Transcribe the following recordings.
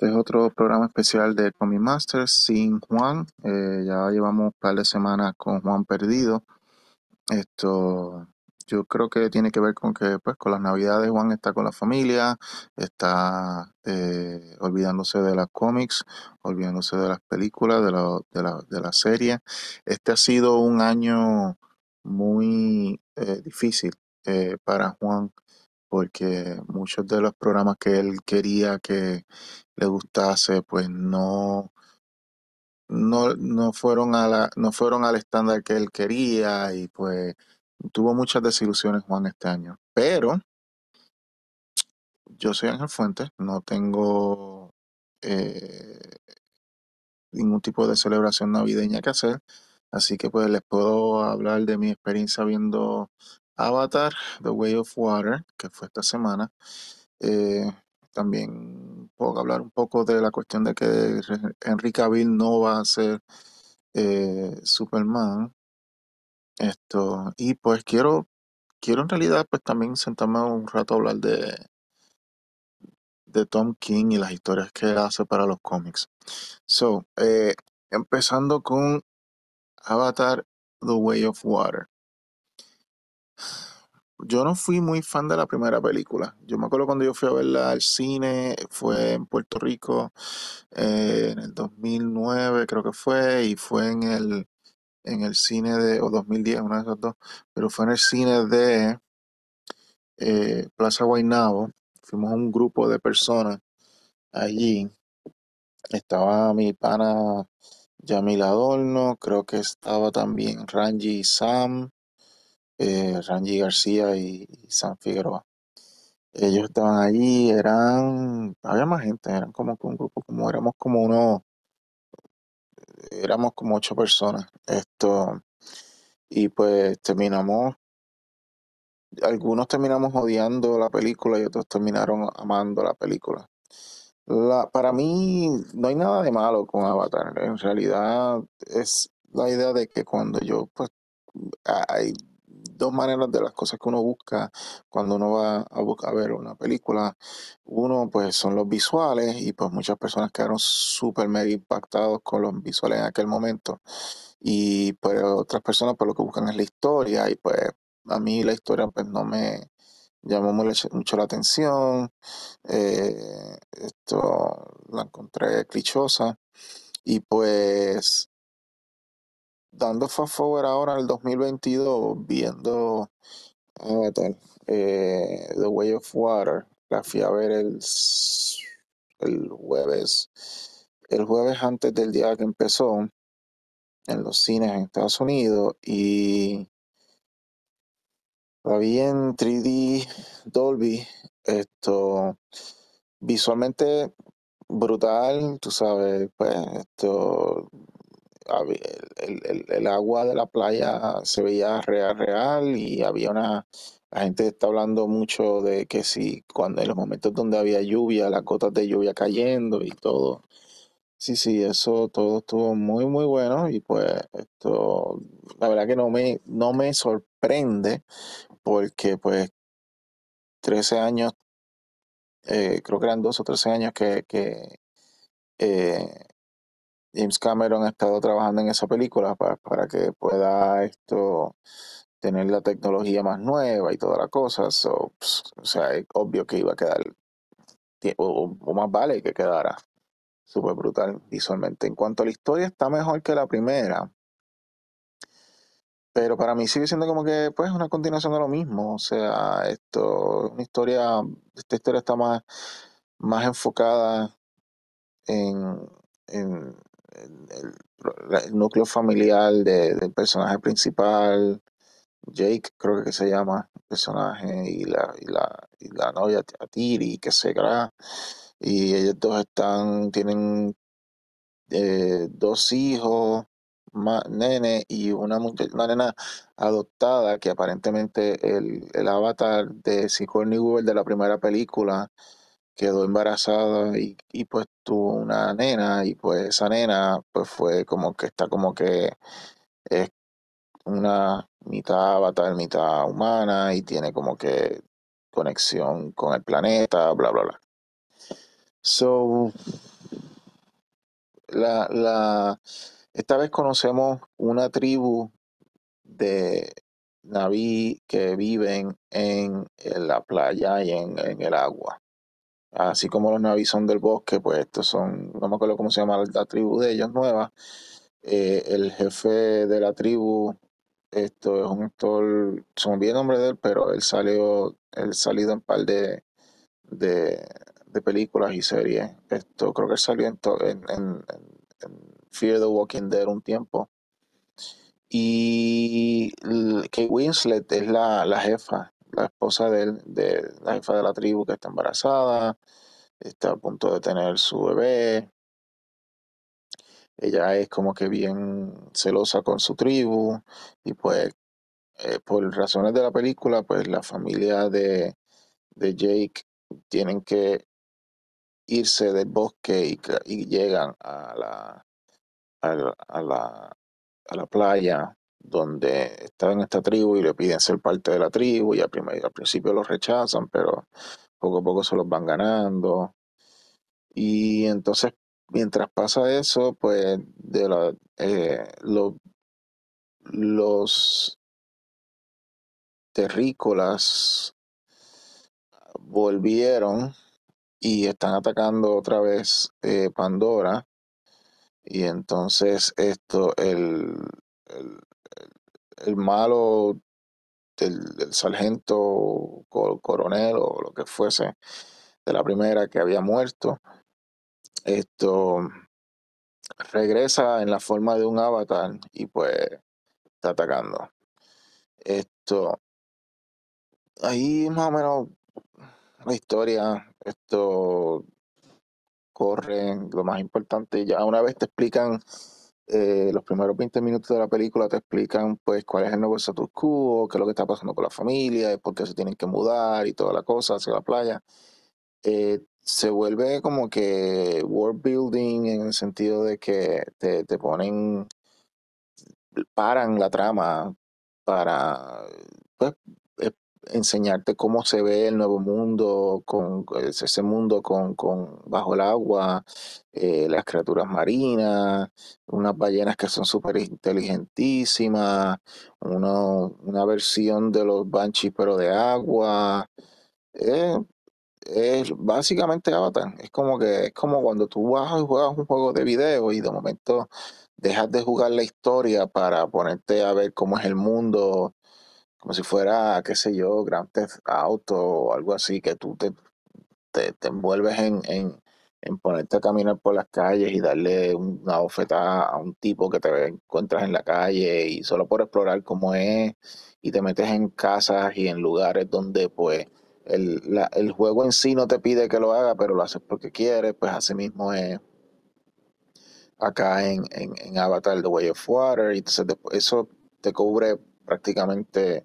Este es otro programa especial de Comic Masters sin Juan. Eh, ya llevamos un par de semanas con Juan perdido. Esto yo creo que tiene que ver con que pues con las navidades Juan está con la familia, está eh, olvidándose de las cómics, olvidándose de las películas, de la, de la, de la serie. Este ha sido un año muy eh, difícil para Juan porque muchos de los programas que él quería que le gustase, pues no, no, no fueron a la, no fueron al estándar que él quería y pues tuvo muchas desilusiones Juan este año. Pero yo soy Ángel Fuentes, no tengo eh, ningún tipo de celebración navideña que hacer, así que pues les puedo hablar de mi experiencia viendo Avatar, The Way of Water, que fue esta semana. Eh, también puedo hablar un poco de la cuestión de que Henry Cavill no va a ser eh, Superman. Esto, y pues quiero, quiero en realidad pues también sentarme un rato a hablar de, de Tom King y las historias que hace para los cómics. So, eh, empezando con Avatar, The Way of Water. Yo no fui muy fan de la primera película. Yo me acuerdo cuando yo fui a verla al cine, fue en Puerto Rico eh, en el 2009 creo que fue, y fue en el, en el cine de, o 2010, una de esas dos, pero fue en el cine de eh, Plaza Guaynabo. Fuimos un grupo de personas allí. Estaba mi pana Yamil Adorno, creo que estaba también Ranji Sam, eh, Ranji García y, Sam Figueroa. Ellos estaban allí, eran, había más gente, eran como un grupo, como éramos como uno, éramos como ocho personas. Esto, y pues terminamos, algunos terminamos odiando la película y otros terminaron amando la película. La, para mí no hay nada de malo con Avatar. En realidad es la idea de que cuando yo, pues, hay dos maneras de las cosas que uno busca cuando uno va a buscar a ver una película. Uno, pues, son los visuales y pues muchas personas quedaron súper mega impactados con los visuales en aquel momento. Y pues otras personas, pues, lo que buscan es la historia y pues a mí la historia, pues, no me llamó mucho, la atención. Eh, esto la encontré clichosa. Y pues dando fast forward ahora al 2022, viendo eh, The Way of Water, la fui a ver el, el jueves, el jueves antes del día que empezó en los cines en Estados Unidos y la vi en 3D Dolby. Esto visualmente brutal, tú sabes, pues esto el, agua de la playa se veía real, real y había una, la gente está hablando mucho de que si cuando en los momentos donde había lluvia, las gotas de lluvia cayendo y todo. Sí, sí, eso todo estuvo muy, muy bueno y pues esto, la verdad que no me, no me sorprende porque pues 13 años, eh, creo que eran dos o 13 años que, que eh, James Cameron ha estado trabajando en esa película para, para que pueda esto tener la tecnología más nueva y toda la cosa. So, pues, o sea, es obvio que iba a quedar, o, o más vale que quedara súper brutal visualmente. En cuanto a la historia, está mejor que la primera, pero para mí sigue siendo como que, pues, una continuación de lo mismo. O sea, esto, una historia, esta historia está más, más enfocada en, en- en el, núcleo familiar de- del personaje principal, Jake, creo que se llama el personaje, y la, y la, y la novia Atiri, que se gra y ellos dos están, tienen eh, dos hijos, nene y una, una nena adoptada que aparentemente el, el avatar de Sigourney Weaver de la primera película quedó embarazada y, pues tuvo una nena y pues esa nena pues fue como que está como que es una mitad avatar, mitad humana y tiene como que conexión con el planeta, bla, bla, bla. So, la, la, esta vez conocemos una tribu de Naví que viven en, en la playa y en, en el agua. Así como los Naví son del bosque, pues estos son, no me acuerdo cómo se llama la tribu de ellos nueva. Eh, el jefe de la tribu, esto es un actor, se me olvidó de él, pero él salió, él salido en par de, de, de películas y series. Esto creo que salió en, en, en- Fear the Walking Dead un tiempo. Y Kate Winslet es la, la jefa, la esposa de él, de la jefa de la tribu que está embarazada, está a punto de tener su bebé. Ella es como que bien celosa con su tribu y pues eh, por razones de la película, pues la familia de, de Jake tienen que irse del bosque y, llegan a a la, a la playa donde está en esta tribu y le piden ser parte de la tribu y al, al principio los rechazan, pero poco a poco se los van ganando. Y entonces, mientras pasa eso, pues de la, eh, lo- los terrícolas volvieron y están atacando otra vez eh, Pandora. Y entonces esto, el, el malo del, del sargento co- coronel o lo que fuese de la primera que había muerto, esto regresa en la forma de un avatar y pues está atacando. Esto, ahí más o menos la historia, esto corre, lo más importante, ya una vez te explican eh, los primeros 20 minutos de la película te explican pues cuál es el nuevo status quo, qué es lo que está pasando con la familia, por qué se tienen que mudar y toda la cosa hacia la playa. Eh, se vuelve como que world building en el sentido de que te, te ponen, paran la trama para pues, enseñarte cómo se ve el nuevo mundo, con es- ese mundo con, con bajo el agua, eh, las criaturas marinas, unas ballenas que son súper inteligentísimas, uno- una versión de los banshees pero de agua. Eh, es básicamente Avatar. Es como que es como cuando tú vas y juegas un juego de video y de momento dejas de jugar la historia para ponerte a ver cómo es el mundo, como si fuera, qué sé yo, Grand Theft Auto o algo así, que tú te, te, te envuelves en, en, en ponerte a caminar por las calles y darle una bofetada a un tipo que te encuentras en la calle y solo por explorar cómo es y te metes en casas y en lugares donde pues el, la- el juego en sí no te pide que lo haga, pero lo haces porque quieres, pues así mismo es acá en, en, en Avatar The Way of Water y entonces eso te cubre prácticamente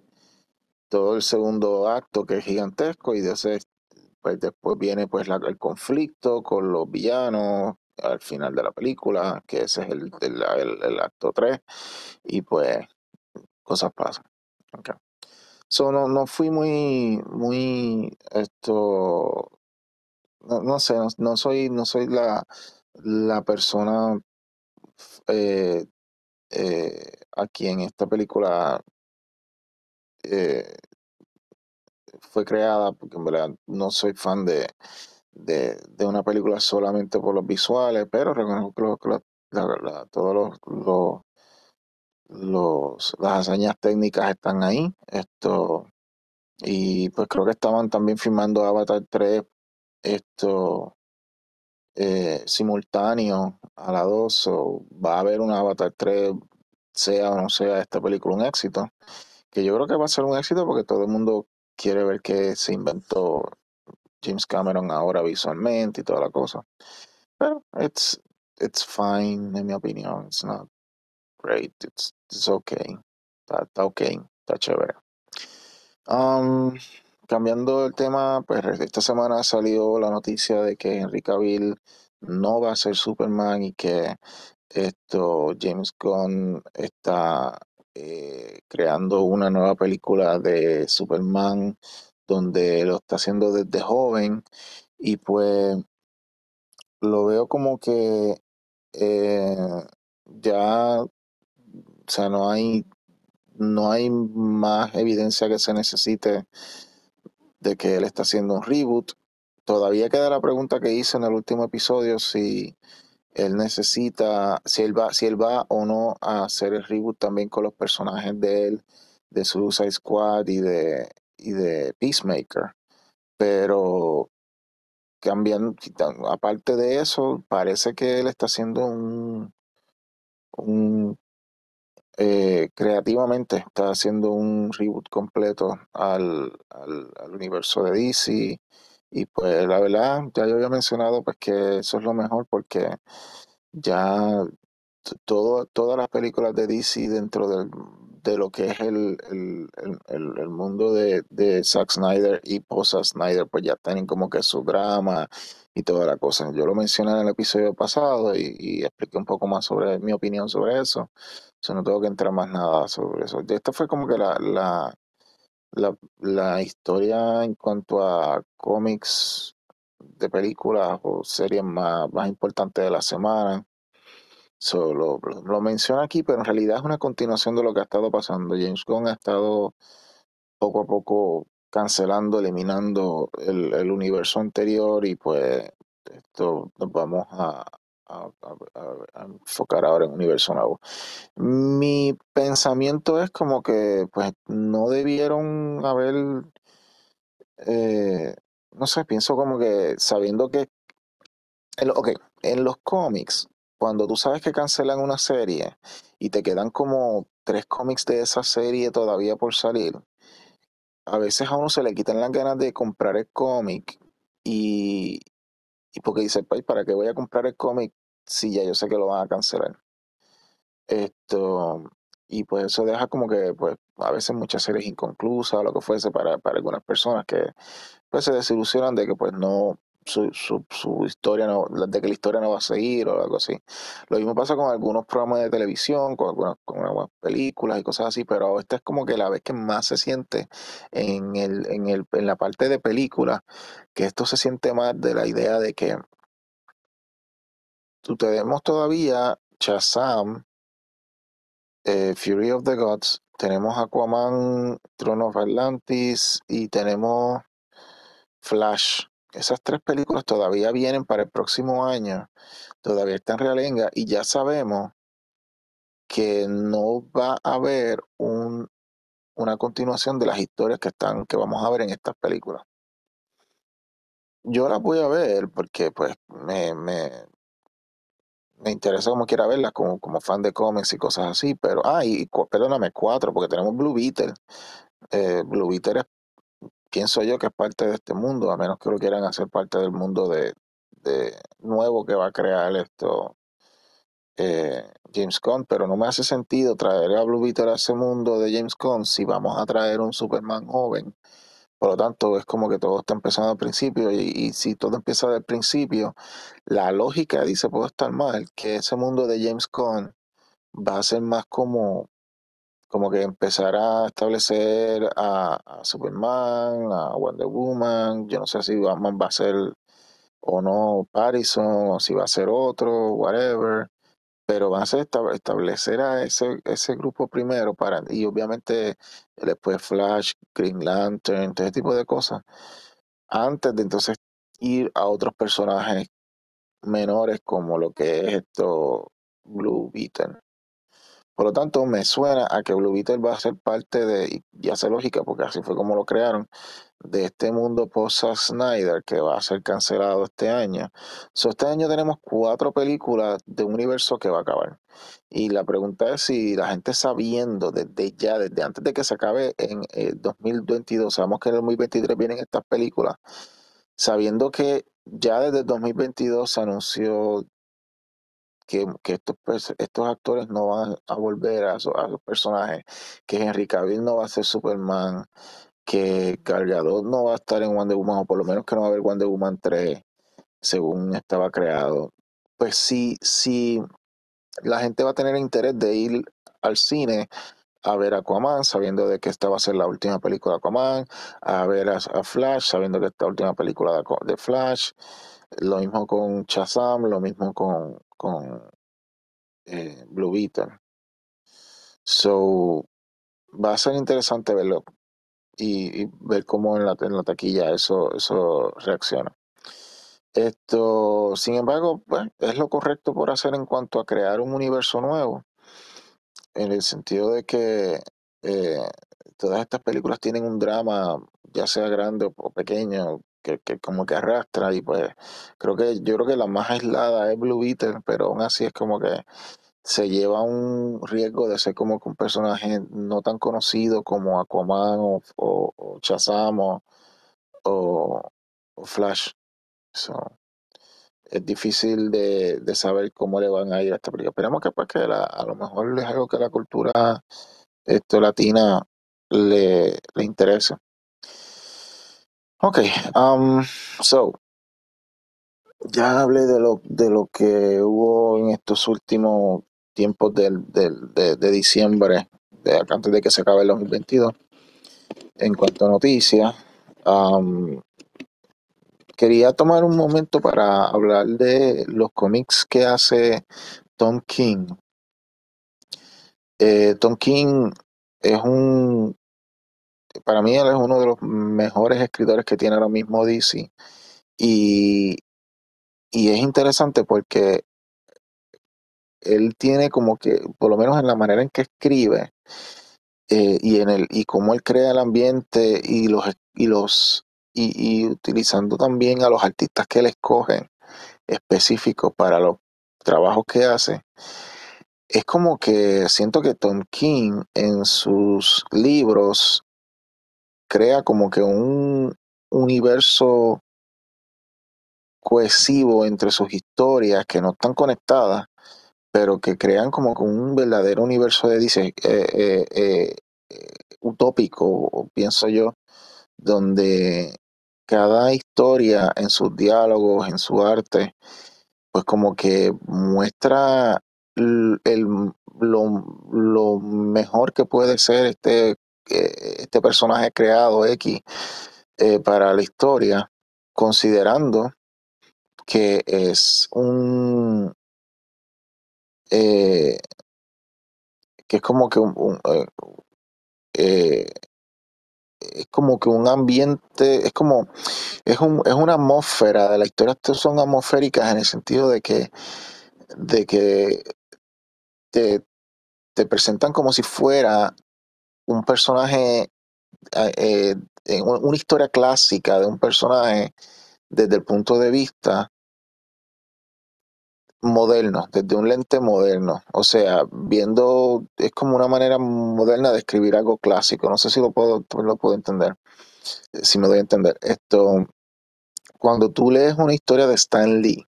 todo el segundo acto que es gigantesco y pues después viene pues el conflicto con los villanos al final de la película, que ese es el, el, acto 3 y pues cosas pasan. Ok. So, no, no fui muy, muy, esto, no, sé, no, no soy, no soy la, la persona eh, eh, a quien esta película eh, fue creada, porque en verdad no soy fan de, de, una película solamente por los visuales, pero reconozco que lo- todos los, los, los- las hazañas técnicas están ahí. Esto, y pues creo que estaban también filmando Avatar 3 esto eh, simultáneo a la 2, so va a haber un Avatar 3, sea o no sea esta película un éxito, que yo creo que va a ser un éxito porque todo el mundo quiere ver qué se inventó James Cameron ahora visualmente y toda la cosa. Pero it's, it's fine, en mi opinión. It's not great. It's, it's okay. Está, está ok. Está chévere. Um, cambiando el tema, pues esta semana salió la noticia de que Henry Cavill no va a ser Superman y que esto James Gunn está eh, creando una nueva película de Superman donde lo está haciendo desde joven y pues lo veo como que eh, ya, o sea, no hay, no hay más evidencia que se necesite de que él está haciendo un reboot. Todavía queda la pregunta que hice en el último episodio si él necesita, si él va, si él va o no a hacer el reboot también con los personajes de él, de Suicide Squad y de, y de Peacemaker. Pero cambiando, aparte de eso, parece que él está haciendo un, un eh, creativamente está haciendo un reboot completo al, al, al, universo de DC y pues la verdad ya yo había mencionado pues que eso es lo mejor porque ya todo, todas las películas de DC dentro del, de lo que es el, el, el, mundo de, de, Zack Snyder y post Snyder, pues ya tienen como que su drama y toda la cosa. Yo lo mencioné en el episodio pasado y, expliqué un poco más sobre mi opinión sobre eso. O no tengo que entrar más nada sobre eso. Esta fue como que la, la, la, historia en cuanto a cómics de películas o series más, más importantes de la semana. So, lo, lo, menciona aquí, pero en realidad es una continuación de lo que ha estado pasando. James Gunn ha estado poco a poco cancelando, eliminando el, el universo anterior y pues esto nos vamos a, a, enfocar ahora en un universo nuevo. Mi pensamiento es como que pues no debieron haber, eh, no sé, pienso como que sabiendo que, en, ok, en los cómics, cuando tú sabes que cancelan una serie y te quedan como tres cómics de esa serie todavía por salir, a veces a uno se le quitan las ganas de comprar el cómic y, y porque dice, pues, ¿para qué voy a comprar el cómic si ya yo sé que lo van a cancelar? Esto, y pues eso deja como que, pues, a veces muchas series inconclusas o lo que fuese para, para algunas personas que, pues, se desilusionan de que, pues, no, su, su, su, historia no, de que la historia no va a seguir o algo así. Lo mismo pasa con algunos programas de televisión, con algunas, con algunas películas y cosas así, pero esta es como que la vez que más se siente en, el, en, el, en la parte de película, que esto se siente más de la idea de que tenemos todavía Shazam, eh, Fury of the Gods, tenemos Aquaman, Throne of Atlantis y tenemos Flash. Esas tres películas todavía vienen para el próximo año, todavía están en realenga y ya sabemos que no va a haber un, una continuación de las historias que están que vamos a ver en estas películas. Yo las voy a ver porque pues me, me, me interesa como quiera verlas como, como fan de cómics y cosas así, pero, ah, y perdóname, cuatro, porque tenemos Blue Beetle. Eh, Blue Beetle es pienso yo que es parte de este mundo, a menos que lo quieran hacer parte del mundo de, de nuevo que va a crear esto eh, James Gunn, pero no me hace sentido traer a Blue Beetle a ese mundo de James Gunn si vamos a traer un Superman joven. Por lo tanto, es como que todo está empezando al principio y, si todo empieza del principio, la lógica dice, puede estar mal, que ese mundo de James Gunn va a ser más como como que empezar a establecer a, Superman, a Wonder Woman, yo no sé si Batman va a ser o no Parison, o si va a ser otro, whatever, pero van a establecer a ese, ese grupo primero para, y obviamente después Flash, Green Lantern, todo ese tipo de cosas, antes de entonces ir a otros personajes menores como lo que es esto Blue Beetle. Por lo tanto, me suena a que Blue Beetle va a ser parte de, y hace lógica, porque así fue como lo crearon, de este mundo post Snyder que va a ser cancelado este año. So, este año tenemos cuatro películas de un universo que va a acabar. Y la pregunta es si la gente sabiendo desde ya, desde antes de que se acabe en el 2022, sabemos que en el 2023 vienen estas películas, sabiendo que ya desde el 2022 se anunció que, estos, estos actores no van a volver a, a personajes, que Henry Cavill no va a ser Superman, que Gal no va a estar en Wonder Woman, o por lo menos que no va a haber Wonder Woman 3, según estaba creado. Pues sí, sí, la gente va a tener interés de ir al cine a ver a Aquaman, sabiendo de que esta va a ser la última película de Aquaman, a ver a, a Flash, sabiendo que esta última película de, de Flash, Lo mismo con Shazam, lo mismo con, con eh, Blue Beetle. So, va a ser interesante verlo y, ver cómo en la, en la taquilla eso, eso reacciona. Esto, sin embargo, pues, es lo correcto por hacer en cuanto a crear un universo nuevo, en el sentido de que eh, todas estas películas tienen un drama, ya sea grande o pequeño, que, que como que arrastra y pues creo que yo creo que la más aislada es Blue Beetle, pero aún así es como que se lleva un riesgo de ser como que un personaje no tan conocido como Aquaman o, o, o Flash. So, es difícil de, de saber cómo le van a ir a esta película. Esperemos que, pues, que a lo mejor es algo que la cultura esto, latina le, le interese. Ok, um, so, ya hablé de lo, de lo que hubo en estos últimos tiempos del, del- de, diciembre, de, antes de que se acabe el 2022. En cuanto a noticias, um, quería tomar un momento para hablar de los cómics que hace Tom King. Eh, Tom King es un, para mí él es uno de los mejores escritores que tiene ahora mismo DC. Y, y es interesante porque él tiene como que, por lo menos en la manera en que escribe eh, y en el y cómo él crea el ambiente y los y los y, utilizando también a los artistas que él escoge específicos para los trabajos que hace, es como que siento que Tom King en sus libros crea como que un universo cohesivo entre sus historias que no están conectadas, pero que crean como que un verdadero universo de dice, eh, eh, eh, utópico, pienso yo, donde cada historia en sus diálogos, en su arte, pues como que muestra el, lo, lo mejor que puede ser este, este personaje creado X eh, para la historia, considerando que es un eh, que es como que un, eh, es como que un ambiente, es como, es un, es una atmósfera de la historia, son atmosféricas en el sentido de que, de que te presentan como si fuera un personaje, eh, eh, una historia clásica de un personaje desde el punto de vista moderno, desde un lente moderno. O sea, viendo, es como una manera moderna de escribir algo clásico. No sé si lo puedo, lo puedo entender, si me doy a entender. Esto, cuando tú lees una historia de Stan Lee,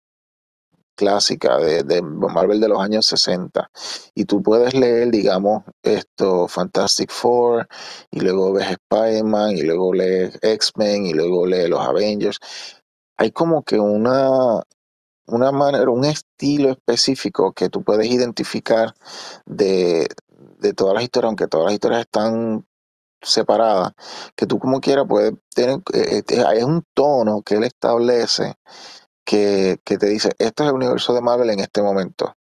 clásica de, de Marvel de los años 60, y tú puedes leer, digamos, esto, Fantastic Four, y luego ves Spider-Man, y luego lees X-Men, y luego lees los Avengers. Hay como que una, una manera, un estilo específico que tú puedes identificar de, de todas las historias, aunque todas las historias están separadas, que tú como quiera puedes tener, eh, eh, es un tono que él establece que, que te dice, esto es el universo de Marvel en este momento.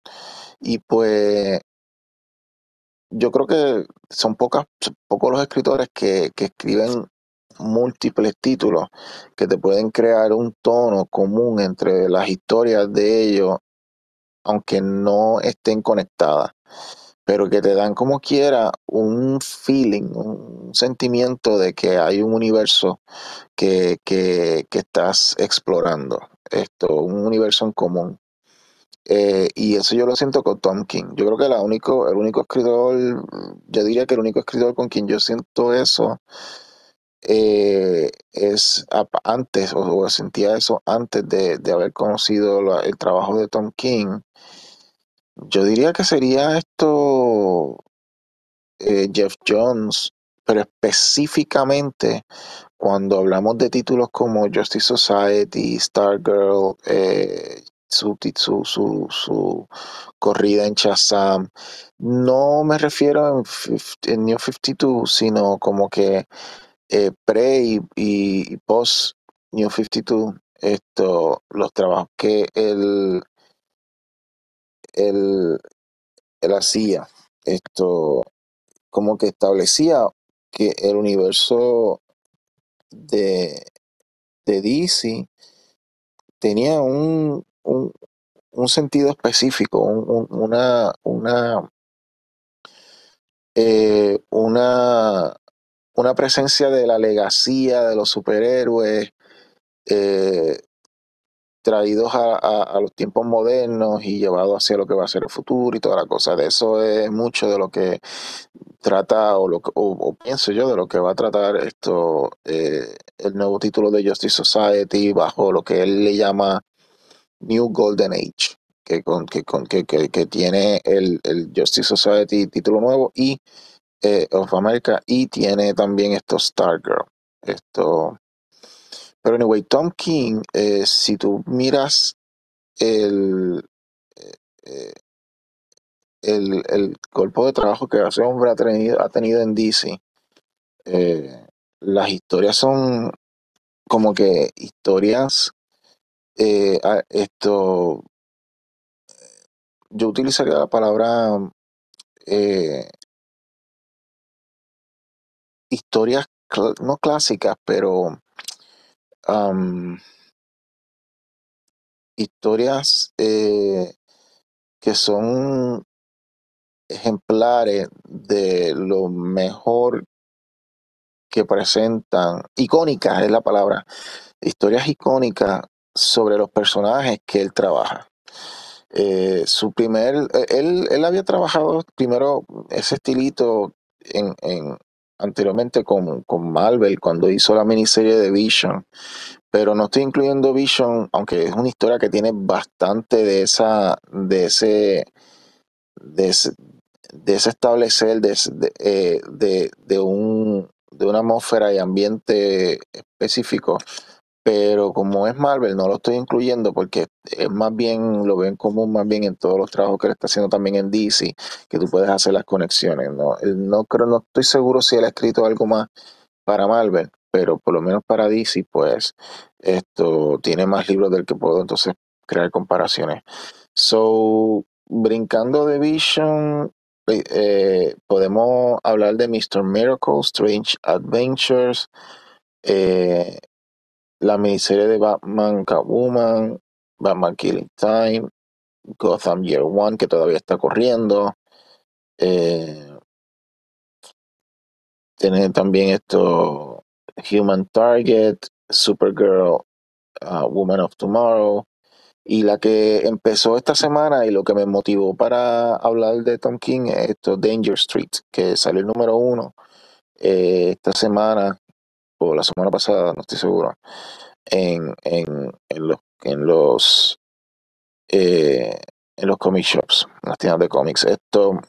Y pues yo creo que son pocas, pocos los escritores que, que escriben múltiples títulos que te pueden crear un tono común entre las historias de ellos aunque no estén conectadas, pero que te dan como quiera un feeling, un sentimiento de que hay un universo que, que, que estás explorando, esto, un universo en común. Eh, y eso yo lo siento con Tom King. Yo creo que la único, el único escritor, yo diría que el único escritor con quien yo siento eso eh, es antes, o, sentía eso antes de, de haber conocido el trabajo de Tom King, Yo diría que sería esto eh, Jeff Jones, pero específicamente cuando hablamos de títulos como Justice Society, Stargirl, eh, su, su, su, su corrida en Shazam, no me refiero en, New 52, sino como que eh, pre y, y- post New 52, esto, los trabajos que él, él, él hacía, esto, como que establecía que el universo de, de DC tenía un, un, un sentido específico, un- un- una, una, eh, una, una presencia de la legacía de los superhéroes eh, traídos a, los tiempos modernos y llevados hacia lo que va a ser el futuro y toda la cosa. De eso es mucho de lo que trata o, lo, o, pienso yo de lo que va a tratar esto eh, el nuevo título de Justice Society bajo lo que él le llama New Golden Age, que, con, que, con, que, que, tiene el, el Justice Society título nuevo y eh, of America y tiene también esto Stargirl. Esto, pero anyway, Tom King, eh, si tú miras el, eh, el, el cuerpo de trabajo que ese hombre ha tenido, ha tenido en DC, eh, las historias son como que historias, eh, esto, yo utilizaría la palabra eh, historias, no clásicas, pero historias eh, que son ejemplares de lo mejor que presentan, icónicas es la palabra, historias icónicas sobre los personajes que él trabaja. Eh, su primer, eh, él, él había trabajado primero ese estilito en- anteriormente con, con Marvel cuando hizo la miniserie de Vision, pero no estoy incluyendo Vision, aunque es una historia que tiene bastante de esa, de ese, de ese, de establecer de, eh, de- de un, de una atmósfera y ambiente específico. Pero como es Marvel, no lo estoy incluyendo porque es más bien, lo ven común más bien en todos los trabajos que él está haciendo también en DC, que tú puedes hacer las conexiones. No, no creo, no estoy seguro si él ha escrito algo más para Marvel, pero por lo menos para DC, pues esto tiene más libros del que puedo entonces crear comparaciones. So, brincando de Vision, eh, eh, podemos hablar de Mr. Miracle, Strange Adventures, eh, la miniserie de Batman Catwoman, Batman Killing Time, Gotham Year One, que todavía está corriendo. Eh, tiene también esto Human Target, Supergirl, uh, Woman of Tomorrow. Y la que empezó esta semana y lo que me motivó para hablar de Tom King es esto, Danger Street, que salió el número uno eh, esta semana o la semana pasada, no estoy seguro, en, en, en los, en los eh, en los comic shops, en las tiendas de cómics. Esto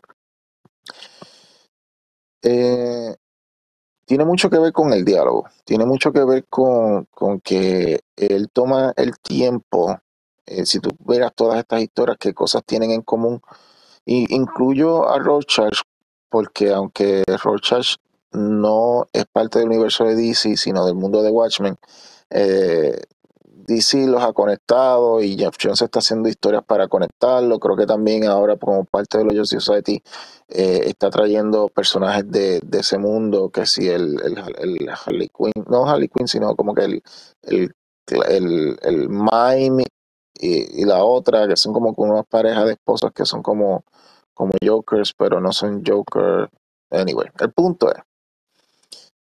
eh, tiene mucho que ver con el diálogo, tiene mucho que ver con, con que él toma el tiempo, eh, si tú verás todas estas historias, qué cosas tienen en común, y incluyo a Rorschach, porque aunque Rorschach no es parte del universo de DC, sino del mundo de Watchmen, eh, DC los ha conectado y Jeff Jones está haciendo historias para conectarlo. Creo que también ahora como parte de los Justice Society eh, está trayendo personajes de, ese mundo, que si el, Harley Quinn, no Harley Quinn, sino como que el, el, el, el Mime y, y la otra, que son como unas parejas de esposos que son como, como Jokers, pero no son Joker. Anyway, el punto es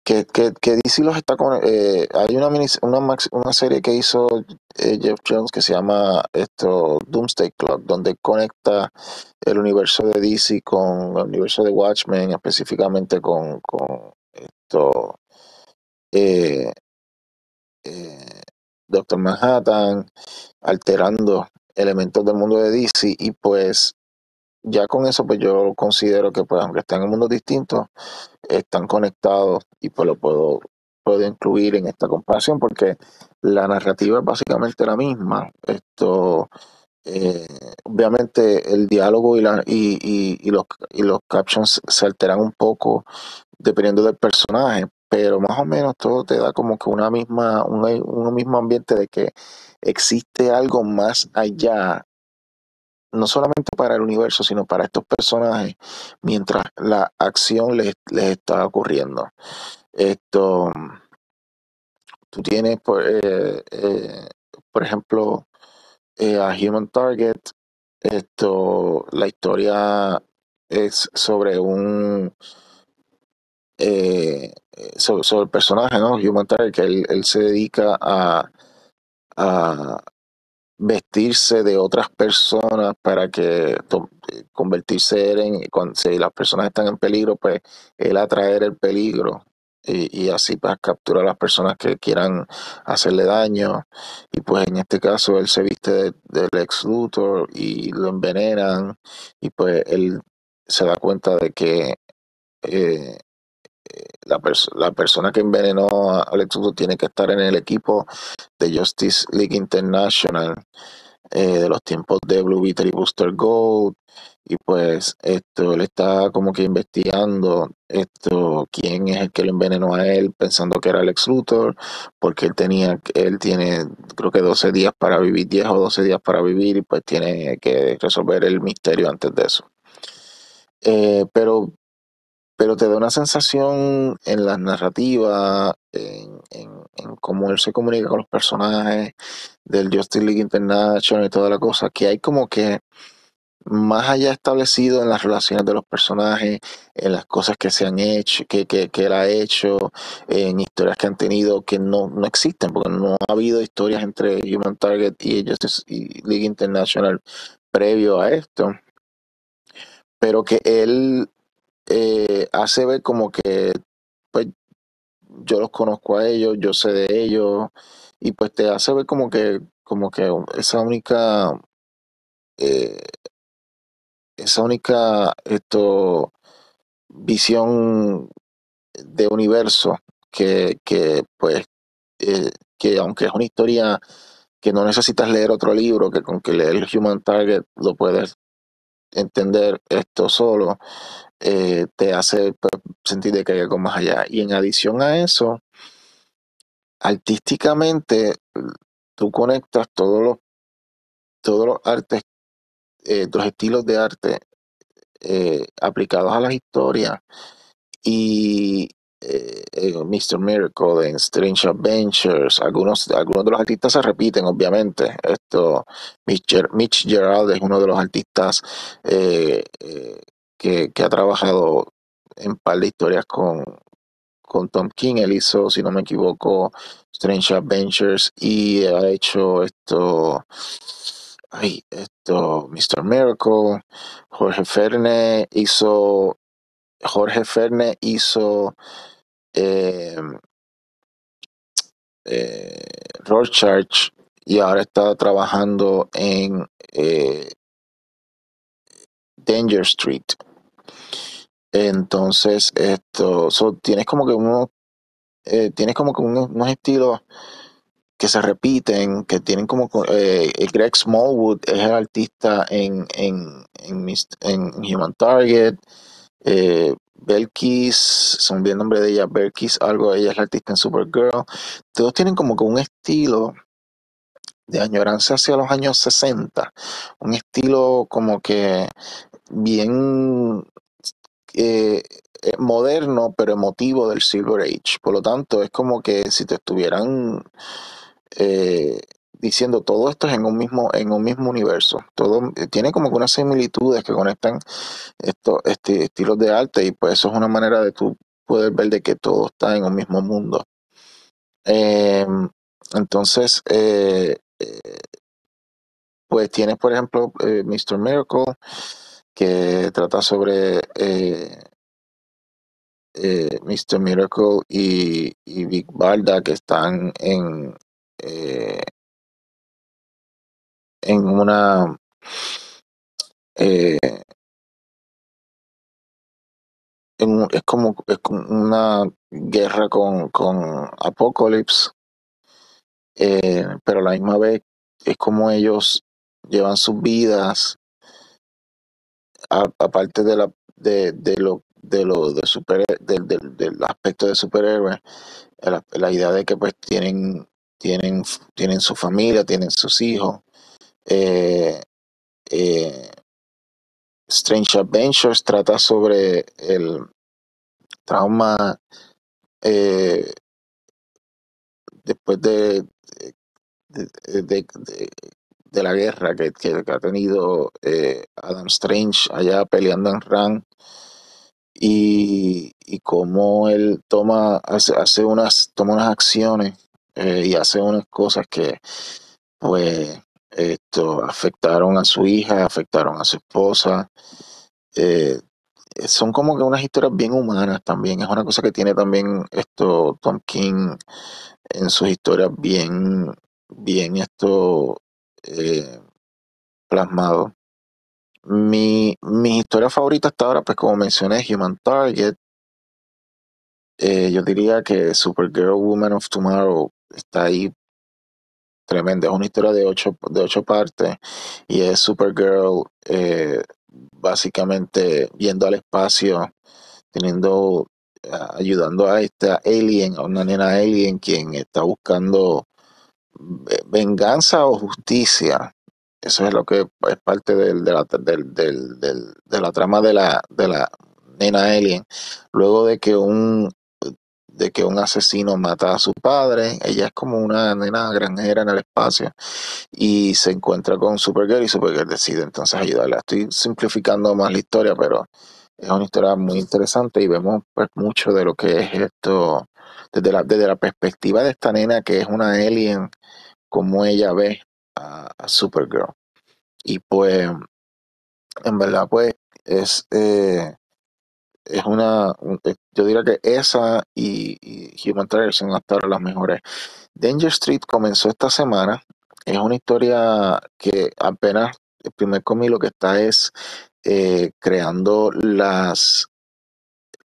que, que, que DC los está con eh, hay una, mini- una una serie que hizo eh, Jeff Jones que se llama esto Doomsday Clock donde conecta el universo de DC con el universo de Watchmen específicamente con, con esto eh, Doctor Manhattan alterando elementos del mundo de DC y pues ya con eso pues yo considero que pues aunque están en mundos distintos están conectados y pues lo puedo, puedo incluir en esta comparación porque la narrativa es básicamente la misma. Esto, eh, obviamente el diálogo y, la, y, y, los, y los captions se alteran un poco dependiendo del personaje, pero más o menos todo te da como que una misma, un, un mismo ambiente de que existe algo más allá, no solamente para el universo, sino para estos personajes, mientras la acción les, les está ocurriendo. Esto, tú tienes, por, eh, eh, por ejemplo, eh, a Human Target, esto, la historia es sobre un eh, sobre, el personaje, ¿no? Human Target, que él, él se dedica a, a vestirse de otras personas para que convertirse en, cuando, si las personas están en peligro, pues él atraer el peligro y, y así pues capturar a las personas que quieran hacerle daño. Y pues en este caso él se viste de- del ex Luthor y lo envenenan y pues él se da cuenta de que eh, la, la persona que envenenó a Alex Luthor tiene que estar en el equipo de Justice League International eh, de los tiempos de Blue Beetle y Booster Gold. Y pues esto, él está como que investigando esto, quién es el que lo envenenó a él, pensando que era Alex Luthor, porque él tenía, él tiene creo que 12 días para vivir, 10 o 12 días para vivir, y pues tiene que resolver el misterio antes de eso. Eh, pero pero te da una sensación en la narrativa, en, en, en, cómo él se comunica con los personajes del Justice League International y toda la cosa, que hay como que más allá establecido en las relaciones de los personajes, en las cosas que se han hecho, que, que, que él ha hecho, en historias que han tenido que no, no existen, porque no ha habido historias entre Human Target y Justice League International previo a esto, pero que él eh, hace ver como que pues yo los conozco a ellos, yo sé de ellos y pues te hace ver como que como que esa única eh, esa única esto visión de universo que, que pues eh, que aunque es una historia que no necesitas leer otro libro que con que leer el Human Target lo puedes entender esto solo eh, te hace pues, sentir de que hay algo más allá. Y en adición a eso, artísticamente, tú conectas todos los, todos los artes, eh, los estilos de arte eh, aplicados a las historias y eh, Mr. Miracle en Strange Adventures, algunos, algunos de los artistas se repiten, obviamente. Esto, Mitch, Mitch Gerald es uno de los artistas que, ha trabajado en par de historias con, con Tom King. Él hizo, si no me equivoco, Strange Adventures y ha hecho esto. Ay, esto, Mr. Miracle. Jorge Ferne hizo. Jorge Ferne hizo. Eh, eh, Rorschach y ahora está trabajando en eh, Danger Street. Entonces, esto, tienes como que uno, eh, tienes como que unos, estilos que se repiten, que tienen como, eh, Greg Smallwood es el artista en, en, en, Human Target, eh, Belkis, son bien nombre de ella, Belkis, algo, ella es la artista en Supergirl. Todos tienen como que un estilo de añoranza hacia los años 60, un estilo como que bien eh, moderno pero emotivo del Silver Age. Por lo tanto, es como que si te estuvieran eh, diciendo todo esto es en un mismo, en un mismo universo. Todo tiene como que unas similitudes que conectan estos este, estilos de arte y pues eso es una manera de tú poder ver de que todo está en un mismo mundo. Eh, entonces, eh, pues tienes, por ejemplo, eh, Mr. Miracle, que trata sobre eh, eh, Mr. Miracle y, y, Big Balda, que están en, eh, en una eh, en, es como es como una guerra con, con Apocalypse, pero a la misma vez es como ellos llevan sus vidas aparte de la de, de, lo de lo de super del, del, del aspecto de superhéroe la, la, idea de que pues tienen tienen tienen su familia tienen sus hijos eh, eh, Strange Adventures trata sobre el trauma eh, después de de, de, de, de, la guerra que, que, ha tenido eh, Adam Strange allá peleando en Ran y, y cómo él toma hace, hace unas toma unas acciones eh, y hace unas cosas que pues esto afectaron a su hija afectaron a su esposa eh, son como que unas historias bien humanas también. Es una cosa que tiene también esto Tom King en sus historias bien bien esto eh, plasmado mi, historia favorita hasta ahora, pues como mencioné, Human Target. Eh, yo diría que Supergirl Woman of Tomorrow está ahí tremenda. Es una historia de ocho, de ocho partes y es Supergirl eh, básicamente yendo al espacio, teniendo, ayudando a esta alien, a una nena alien quien está buscando venganza o justicia eso es lo que es parte del, de la trama de la, de la nena alien. Luego de que un de que un asesino mata a su padre, ella es como una nena granjera en el espacio y se encuentra con Supergirl y Supergirl decide entonces ayudarla. Estoy simplificando más la historia, pero es una historia muy interesante y vemos pues mucho de lo que es esto desde la, desde la perspectiva de esta nena que es una alien, como ella ve a, Supergirl. Y pues, en verdad, pues, es, eh, es una, eh, yo diría que esa y, Human Target son hasta ahora las mejores. Danger Street comenzó esta semana. Es una historia que apenas el primer cómic lo que está es eh, creando las,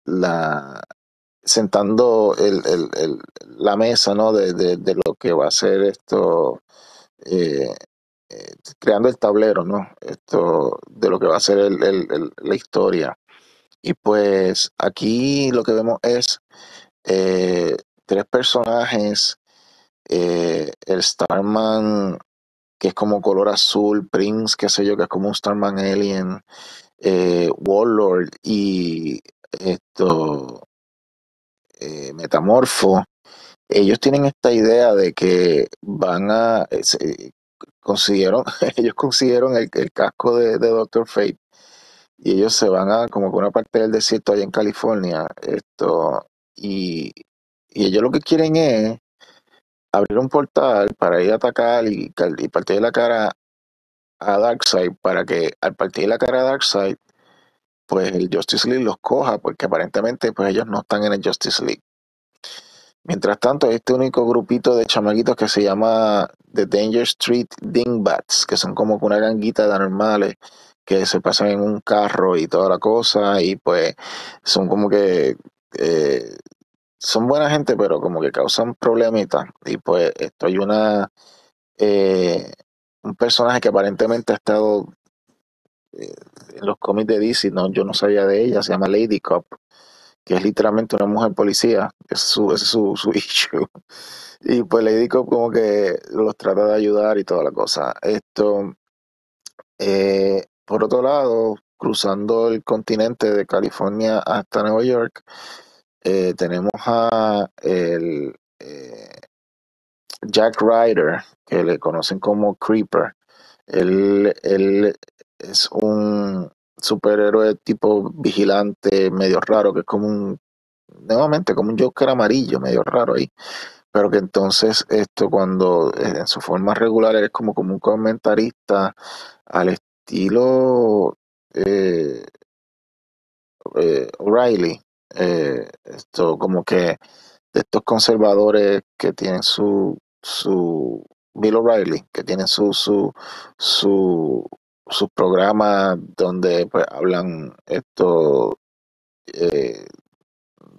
la, sentando la mesa, ¿no? De, lo que va a ser esto, eh, eh, creando el tablero, ¿no? Esto de lo que va a ser la historia. Y pues aquí lo que vemos es eh, tres personajes, el Starman que es como color azul, Prince, qué sé yo, que es como un Starman Alien, Warlord y esto, eh, Metamorfo, ellos tienen esta idea de que van a, eh, consiguieron, ellos consiguieron el, el casco de, de, Doctor Fate y ellos se van a como que una parte del desierto allá en California, esto, y, y ellos lo que quieren es abrir un portal para ir a atacar y, y partir la cara a Darkseid para que al partir la cara a Darkseid pues el Justice League los coja porque aparentemente pues ellos no están en el Justice League mientras tanto este único grupito de chamaguitos que se llama The Danger Street Dingbats que son como una ganguita de anormales que se pasan en un carro y toda la cosa y pues son como que eh, son buena gente, pero como que causan problemitas. Y pues esto hay una eh, un personaje que aparentemente ha estado en los cómics de DC, no, yo no sabía de ella, se llama Lady Cop, que es literalmente una mujer policía, es su, es su, su issue. Y pues Lady Cop como que los trata de ayudar y toda la cosa. Esto, eh, por otro lado, cruzando el continente de California hasta Nueva York, eh, tenemos a el eh, Jack Ryder, que le conocen como Creeper. Él, él es un superhéroe tipo vigilante, medio raro, que es como un, nuevamente, como un Joker amarillo, medio raro ahí. Pero que entonces esto cuando en su forma regular es como, como un comentarista al estilo eh, eh, O'Reilly, eh, esto como que de estos conservadores que tienen su su Bill O'Reilly que tienen su su su sus programas donde pues hablan esto eh,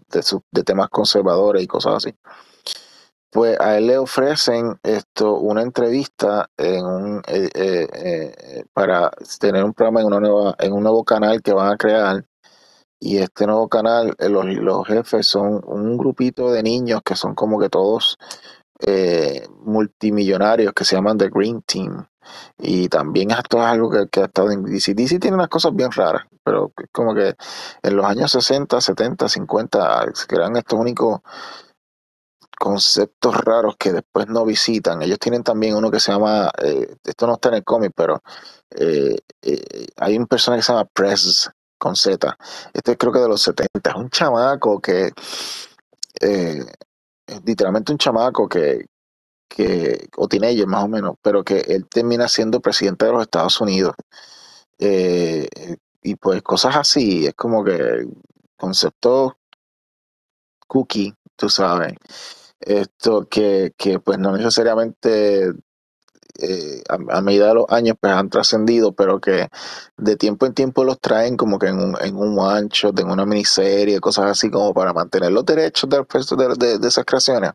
de, su, de temas conservadores y cosas así pues a él le ofrecen esto una entrevista en un eh, eh, eh para tener un programa en una nueva en un nuevo canal que van a crear y este nuevo canal, eh, los, los jefes son un grupito de niños que son como que todos multimillonarios que se llaman The Green Team. Y también esto es algo que, ha estado en DC. DC tiene unas cosas bien raras, pero es como que en los años 60, 70, 50 se crean estos únicos conceptos raros que después no visitan. Ellos tienen también uno que se llama, eh, esto no está en el cómic, pero eh, eh, hay un personaje que se llama Press con Z. Este creo que de los 70. Es un chamaco que, eh, literalmente un chamaco que, que, o teenager más o menos, pero que él termina siendo presidente de los Estados Unidos. Eh, y pues cosas así, es como que concepto cookie, tú sabes. Esto que, que pues no necesariamente eh, a, medida de los años pues han trascendido, pero que de tiempo en tiempo los traen como que en un, en un one shot, en una miniserie, cosas así como para mantener los derechos de, de, de, de esas creaciones.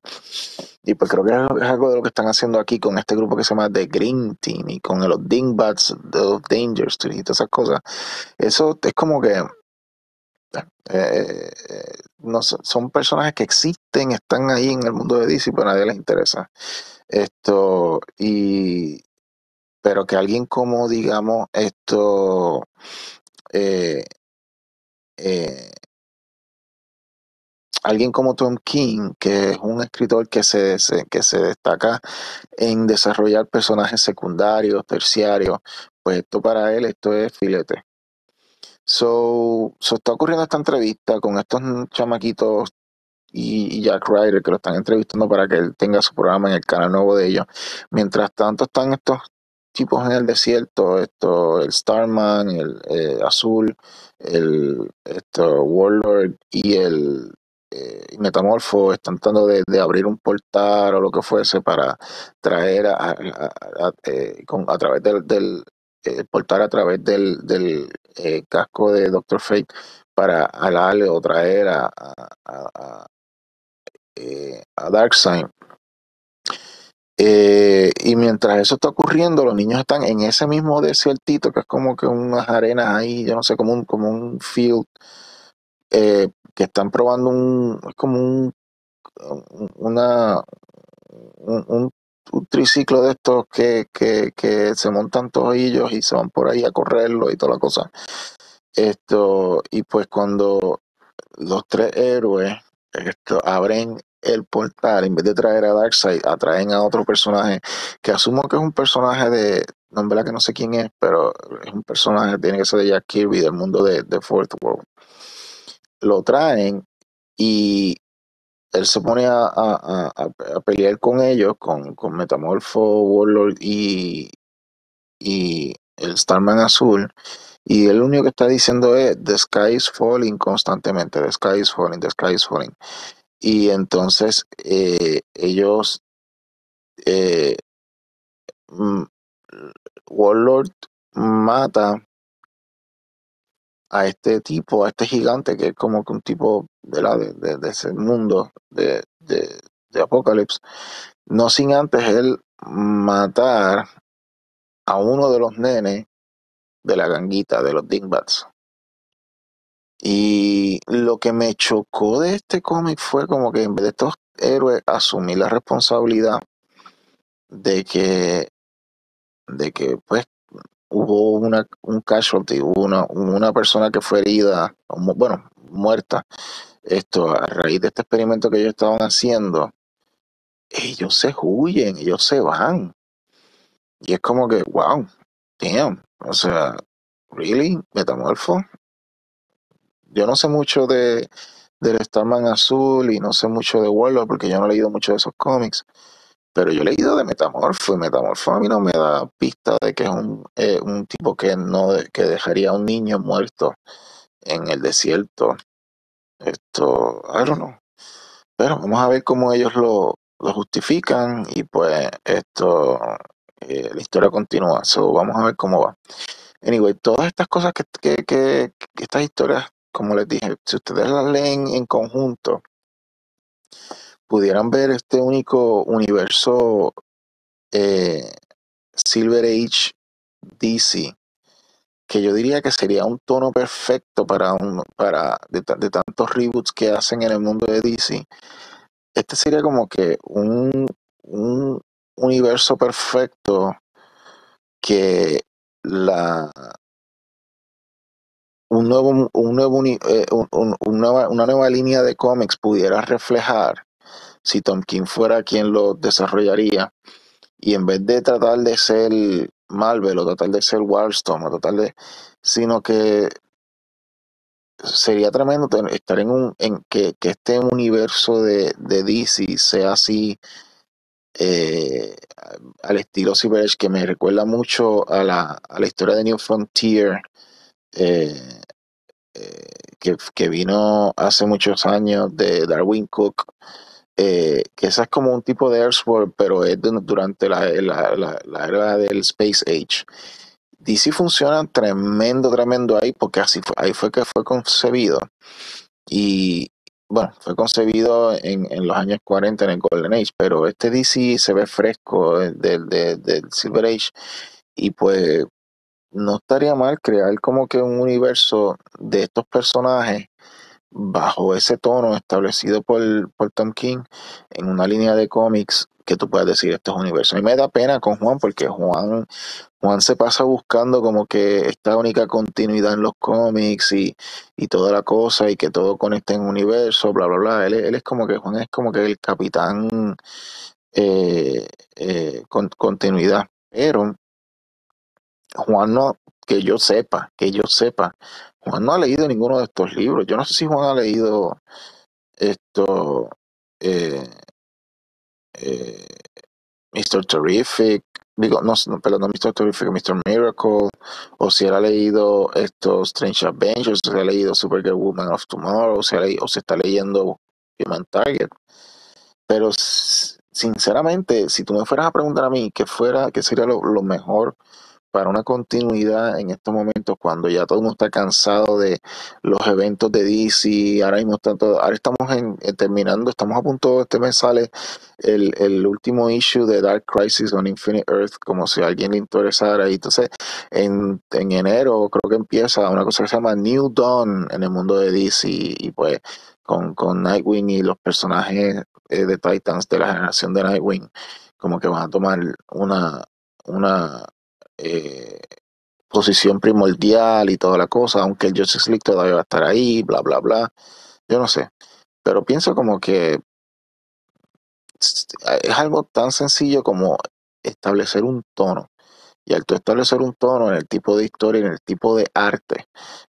Y pues creo que es, algo de lo que están haciendo aquí con este grupo que se llama The Green Team y con los Dingbats of Danger y todas esas cosas. Eso es como que eh, no, son personajes que existen, están ahí en el mundo de DC, pero a nadie les interesa. Esto, y pero que alguien como, digamos, esto, eh, eh, alguien como Tom King, que es un escritor que se, se, que se destaca en desarrollar personajes secundarios, terciarios, pues esto para él, esto es filete. So, so está ocurriendo esta entrevista con estos chamaquitos y, Jack Ryder que lo están entrevistando para que él tenga su programa en el canal nuevo de ellos. Mientras tanto están estos tipos en el desierto, esto, el Starman, el eh, Azul, el esto, Warlord y el eh, Metamorfo están tratando de, abrir un portal o lo que fuese para traer a, a, a, eh, través del, del portal a través del, del eh, casco de Doctor Fate para alarle o traer a, eh, a Darkseid. Eh, y mientras eso está ocurriendo, los niños están en ese mismo desiertito, que es como que unas arenas ahí, yo no sé, como un, como un field, eh, que están probando un, como un, una, un, un, un triciclo de estos que, que, que, se montan todos ellos y se van por ahí a correrlo y toda la cosa. Esto, y pues cuando los tres héroes esto, abren el portal, en vez de traer a Darkseid, atraen a otro personaje que asumo que es un personaje de, no en verdad que no sé quién es, pero es un personaje, tiene que ser de Jack Kirby, del mundo de, de Fourth World. Lo traen y él se pone a, a, a, a pelear con ellos, con, con Metamorfo, Warlord y, y el Starman Azul. Y lo único que está diciendo es, the sky is falling constantemente, the sky is falling, the sky is falling. Y entonces eh, ellos, eh, Warlord mata a este tipo, a este gigante que es como que un tipo de ese mundo de, de, de Apocalypse, no sin antes él matar a uno de los nenes de la ganguita, de los Dingbats. Y lo que me chocó de este cómic fue como que en vez de estos héroes asumir la responsabilidad de que, de que pues hubo una, un casualty, hubo una, una persona que fue herida, bueno, muerta, esto a raíz de este experimento que ellos estaban haciendo, ellos se huyen, ellos se van. Y es como que, wow, damn, o sea, really, metamorfo, yo no sé mucho de del Starman Azul y no sé mucho de Warlord porque yo no he leído mucho de esos cómics. Pero yo he leído de Metamorfo y Metamorfo a mí no me da pista de que es un, eh, un tipo que no que dejaría a un niño muerto en el desierto. Esto, I don't know. Pero vamos a ver cómo ellos lo, lo justifican y pues esto, eh, la historia continúa. So, vamos a ver cómo va. Anyway, todas estas cosas que, que, estas historias como les dije, si ustedes las leen en conjunto, pudieran ver este único universo eh, Silver Age DC que yo diría que sería un tono perfecto para un para de, de tantos reboots que hacen en el mundo de DC. Este sería como que un, un universo perfecto que la un nuevo, un nuevo eh, un, una nueva línea de cómics pudiera reflejar si Tom King fuera quien lo desarrollaría y en vez de tratar de ser Marvel o tratar de ser Wildstorm o tratar de sino que sería tremendo estar en un en que, que este universo de, de DC sea así eh, al estilo Age que me recuerda mucho a la, a la historia de New Frontier eh, eh, que, que, vino hace muchos años de Darwin Cook que esa es como un tipo de Earthworld pero es durante la, la, la, la, era del Space Age. DC funciona tremendo tremendo ahí porque así fue, ahí fue que fue concebido. Y, bueno, fue concebido en, en, los años 40 en el Golden Age, pero este DC se ve fresco del, del, Silver Age y pues no estaría mal crear como que un universo de estos personajes bajo ese tono establecido por, por Tom King en una línea de cómics que tú puedas decir esto es universo. Y me da pena con Juan porque Juan, Juan se pasa buscando como que esta única continuidad en los cómics y, y toda la cosa y que todo conecte en universo, bla, bla, bla. Él, él es como que Juan es como que el capitán eh, eh, con continuidad. Pero Juan no, que yo sepa, que yo sepa, Juan no ha leído ninguno de estos libros. Yo no sé si Juan ha leído esto, eh, eh, Mr. Terrific, digo, no, perdón, no Mr. Terrific, Mr. Miracle, o si él ha leído estos Strange Adventures, si ha leído Supergirl Woman of Tomorrow, o si, o se está leyendo Human Target. Pero sinceramente, si tú me fueras a preguntar a mí qué fuera, qué sería lo mejor para una continuidad en estos momentos cuando ya todo el mundo está cansado de los eventos de DC, ahora mismo todo, ahora estamos en, en terminando, estamos a punto, este mes sale el, último issue de Dark Crisis on Infinite Earth, como si a alguien le interesara, y entonces en, en enero creo que empieza una cosa que se llama New Dawn en el mundo de DC, y pues con, con Nightwing y los personajes eh, de Titans de la generación de Nightwing, como que van a tomar una, una eh, posición primordial y toda la cosa, aunque el Justice League todavía va a estar ahí, bla, bla, bla. Yo no sé. Pero pienso como que es algo tan sencillo como establecer un tono. Y al tú establecer un tono en el tipo de historia, en el tipo de arte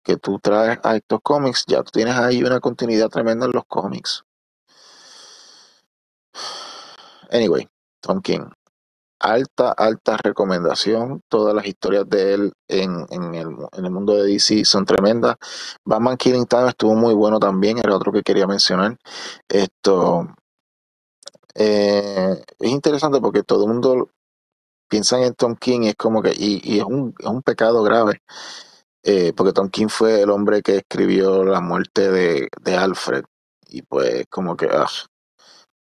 que tú traes a estos cómics, ya tú tienes ahí una continuidad tremenda en los cómics. Anyway, Tom King alta, alta recomendación. Todas las historias de él en, en, el, en, el, mundo de DC son tremendas. Batman Killing Time estuvo muy bueno también, era otro que quería mencionar. Esto eh, es interesante porque todo el mundo piensa en Tom King es como que, y, y es, un, es, un, pecado grave, eh, porque Tom King fue el hombre que escribió la muerte de, de Alfred. Y pues como que, ah.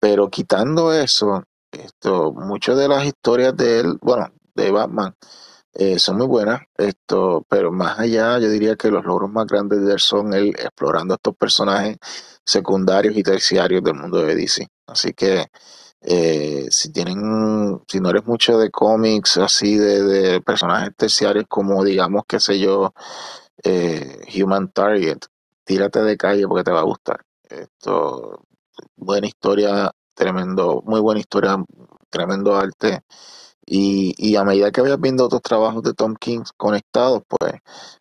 pero quitando eso, esto, muchas de las historias de él, bueno, de Batman, eh, son muy buenas, esto, pero más allá, yo diría que los logros más grandes de él son él explorando estos personajes secundarios y terciarios del mundo de DC. Así que eh, si tienen, si no eres mucho de cómics así de, de personajes terciarios como digamos, qué sé yo, eh, Human Target, tírate de calle porque te va a gustar. Esto, buena historia tremendo, muy buena historia, tremendo arte. Y, y, a medida que vayas viendo otros trabajos de Tom King conectados, pues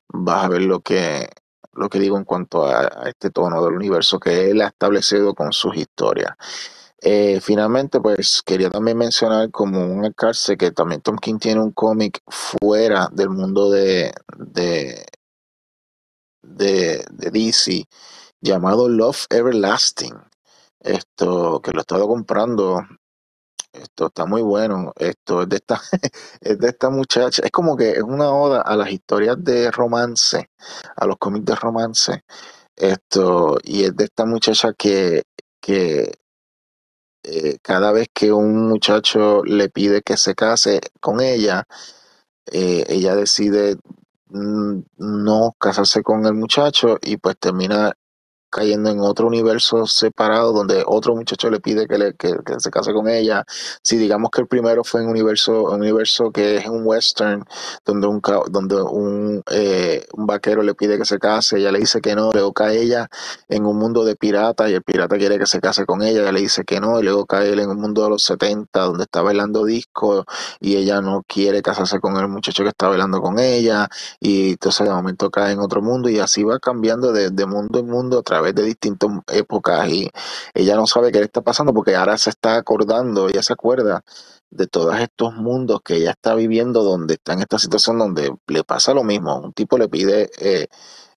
vas a ver lo que, lo que digo en cuanto a, este tono del universo que él ha establecido con sus historias. Eh, finalmente, pues quería también mencionar como un alcance que también Tom King tiene un cómic fuera del mundo de, de, de DC llamado Love Everlasting. Esto, que lo he estado comprando. Esto está muy bueno. Esto es de esta, es de esta muchacha. Es como que es una oda a las historias de romance, a los cómics de romance. Esto, y es de esta muchacha que, que eh, cada vez que un muchacho le pide que se case con ella, eh, ella decide mm, no casarse con el muchacho y pues termina cayendo en otro universo separado donde otro muchacho le pide que, le, que, se case con ella. Si digamos que el primero fue en un universo, un universo que es un western, donde un, donde un, eh, un vaquero le pide que se case, ella le dice que no, luego cae ella en un mundo de piratas y el pirata quiere que se case con ella, ella le dice que no, y luego cae él en un mundo de los 70 donde está bailando disco y ella no quiere casarse con el muchacho que está bailando con ella y entonces de momento cae en otro mundo y así va cambiando de, de mundo en mundo a través de distintas épocas y ella no sabe qué le está pasando porque ahora se está acordando, ella se acuerda de todos estos mundos que ella está viviendo donde está en esta situación donde le pasa lo mismo, un tipo le pide eh,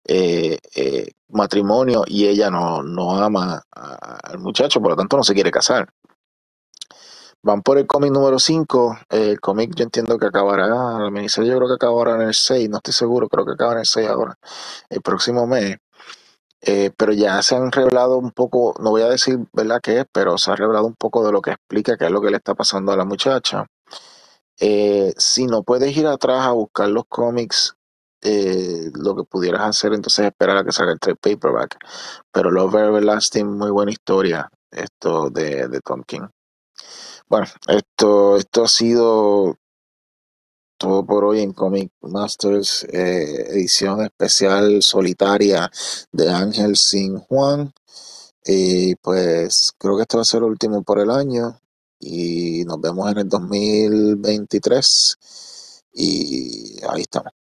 eh, eh, matrimonio y ella no, no ama al muchacho, por lo tanto no se quiere casar. Van por el cómic número 5. El cómic yo entiendo que acabará, la miniserie yo creo que acabará en el 6, no estoy seguro, creo que acaba en el 6 ahora, el próximo mes. Eh, pero ya se han revelado un poco, no voy a decir verdad qué es, pero se ha revelado un poco de lo que explica qué es lo que le está pasando a la muchacha. Eh, si no puedes ir atrás a buscar los cómics, eh, lo que pudieras hacer entonces es esperar a que salga el trade paperback. Pero Love Everlasting, muy buena historia, esto de, de Tom King. Bueno, esto, esto ha sido todo por hoy en Comic Masters, eh, edición especial solitaria de Ángel Sin Juan. Y pues creo que esto va a ser el último por el año. Y nos vemos en el 2023. Y ahí estamos.